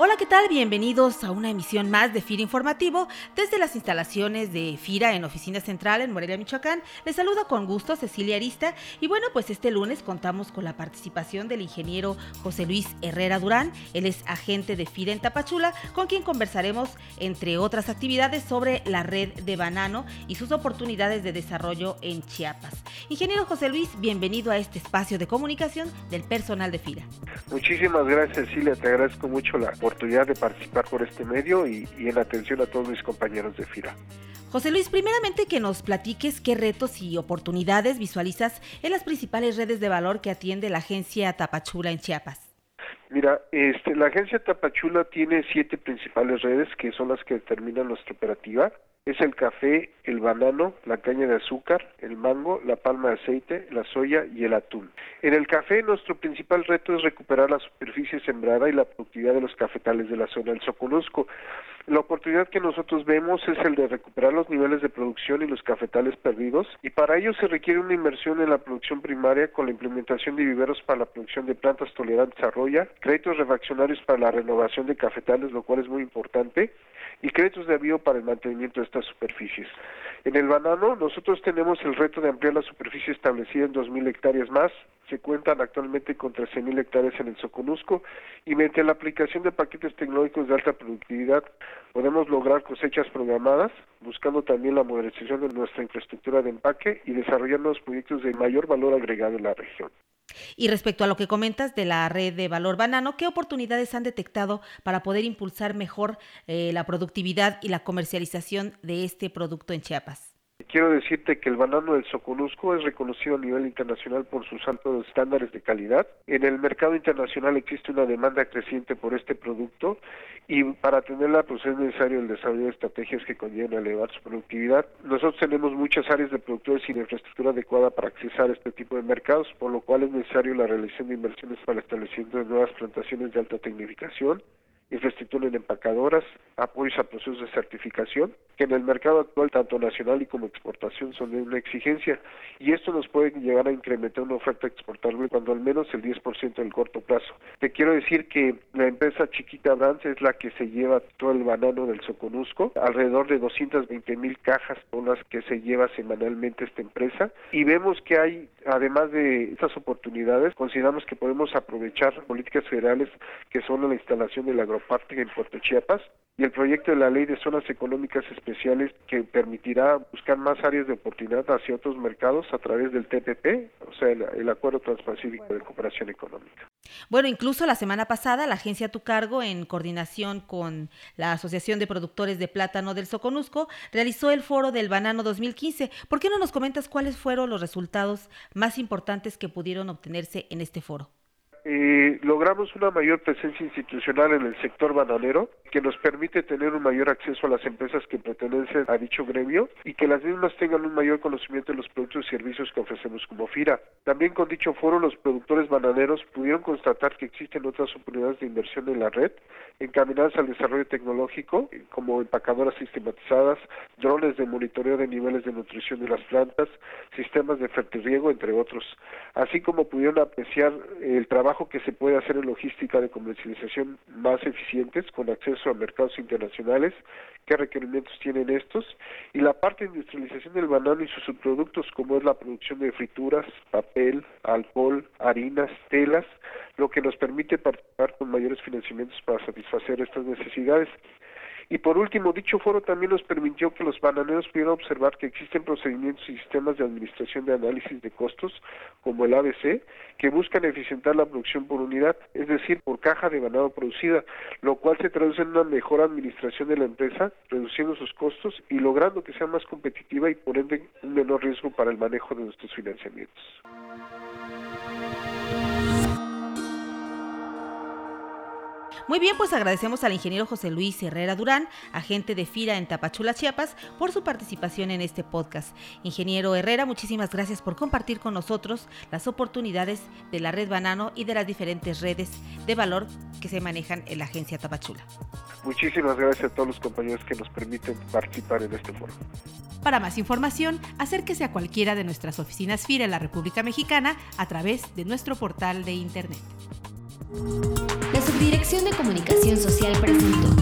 Hola, ¿qué tal? Bienvenidos a una emisión más de FIRA Informativo desde las instalaciones de FIRA en Oficina Central en Morelia, Michoacán. Les saluda con gusto Cecilia Arista y bueno, pues este lunes contamos con la participación del ingeniero José Luis Herrera Durán. Él es agente de FIRA en Tapachula, con quien conversaremos entre otras actividades sobre la red de banano y sus oportunidades de desarrollo en Chiapas. Ingeniero José Luis, bienvenido a este espacio de comunicación del personal de FIRA. Muchísimas gracias Cecilia, te agradezco mucho la oportunidad de participar por este medio y, y, en atención a todos mis compañeros de FIRA. José Luis, primeramente que nos platiques qué retos y oportunidades visualizas en las principales redes de valor que atiende la agencia Tapachula en Chiapas. Mira, este, la agencia Tapachula tiene siete principales redes que son las que determinan nuestra operativa. Es el café, el banano, la caña de azúcar, el mango, la palma de aceite, la soya y el atún. En el café nuestro principal reto es recuperar la superficie sembrada y la productividad de los cafetales de la zona del Soconusco. La oportunidad que nosotros vemos es el de recuperar los niveles de producción y los cafetales perdidos y para ello se requiere una inversión en la producción primaria con la implementación de viveros para la producción de plantas tolerantes a roya, créditos refaccionarios para la renovación de cafetales, lo cual es muy importante, y créditos de avío para el mantenimiento de estas superficies. En el banano nosotros tenemos el reto de ampliar la superficie establecida en 2.000 hectáreas más, se cuentan actualmente con 13.000 hectáreas en el Soconusco y mediante la aplicación de paquetes tecnológicos de alta productividad podemos lograr cosechas programadas, buscando también la modernización de nuestra infraestructura de empaque y desarrollar nuevos proyectos de mayor valor agregado en la región. Y respecto a lo que comentas de la red de valor banano, ¿qué oportunidades han detectado para poder impulsar mejor eh, la productividad y la comercialización de este producto en Chiapas? Quiero decirte que el banano del Soconusco es reconocido a nivel internacional por sus altos estándares de calidad. En el mercado internacional existe una demanda creciente por este producto y para atenderla pues es necesario el desarrollo de estrategias que conlleven a elevar su productividad. Nosotros tenemos muchas áreas de productores sin infraestructura adecuada para accesar a este tipo de mercados, por lo cual es necesario la realización de inversiones para el establecimiento de nuevas plantaciones de alta tecnificación, infraestructura en empacadoras, apoyos a procesos de certificación, que en el mercado actual, tanto nacional y como exportación, son de una exigencia, y esto nos puede llegar a incrementar una oferta exportable cuando al menos el 10% en corto plazo. Te quiero decir que la empresa Chiquita Brands es la que se lleva todo el banano del Soconusco, alrededor de 220 mil cajas son las que se lleva semanalmente esta empresa, y vemos que hay, además de estas oportunidades, consideramos que podemos aprovechar políticas federales que son la instalación del agro parte en Puerto Chiapas y el proyecto de la ley de zonas económicas especiales que permitirá buscar más áreas de oportunidad hacia otros mercados a través del TPP, o sea, el, el Acuerdo Transpacífico de Cooperación Económica. Bueno, incluso la semana pasada la agencia a tu cargo, en coordinación con la Asociación de Productores de Plátano del Soconusco, realizó el foro del Banano 2015. ¿Por qué no nos comentas cuáles fueron los resultados más importantes que pudieron obtenerse en este foro? Eh, logramos una mayor presencia institucional en el sector bananero que nos permite tener un mayor acceso a las empresas que pertenecen a dicho gremio y que las mismas tengan un mayor conocimiento de los productos y servicios que ofrecemos como FIRA. También con dicho foro los productores bananeros pudieron constatar que existen otras oportunidades de inversión en la red encaminadas al desarrollo tecnológico como empacadoras sistematizadas, drones de monitoreo de niveles de nutrición de las plantas, sistemas de fertirriego, entre otros, así como pudieron apreciar el trabajo que se puede hacer en logística de comercialización más eficientes con acceso a mercados internacionales, qué requerimientos tienen estos, y la parte de industrialización del banano y sus subproductos como es la producción de frituras, papel, alcohol, harinas, telas, lo que nos permite participar con mayores financiamientos para satisfacer estas necesidades. Y por último, dicho foro también nos permitió que los bananeros pudieran observar que existen procedimientos y sistemas de administración de análisis de costos, como el ABC, que buscan eficientar la producción por unidad, es decir, por caja de banano producida, lo cual se traduce en una mejor administración de la empresa, reduciendo sus costos y logrando que sea más competitiva y por ende un menor riesgo para el manejo de nuestros financiamientos. Muy bien, pues agradecemos al ingeniero José Luis Herrera Durán, agente de FIRA en Tapachula, Chiapas, por su participación en este podcast. Ingeniero Herrera, muchísimas gracias por compartir con nosotros las oportunidades de la red Banano y de las diferentes redes de valor que se manejan en la agencia Tapachula. Muchísimas gracias a todos los compañeros que nos permiten participar en este foro. Para más información, acérquese a cualquiera de nuestras oficinas FIRA en la República Mexicana a través de nuestro portal de Internet. La Subdirección de Comunicación Social presentó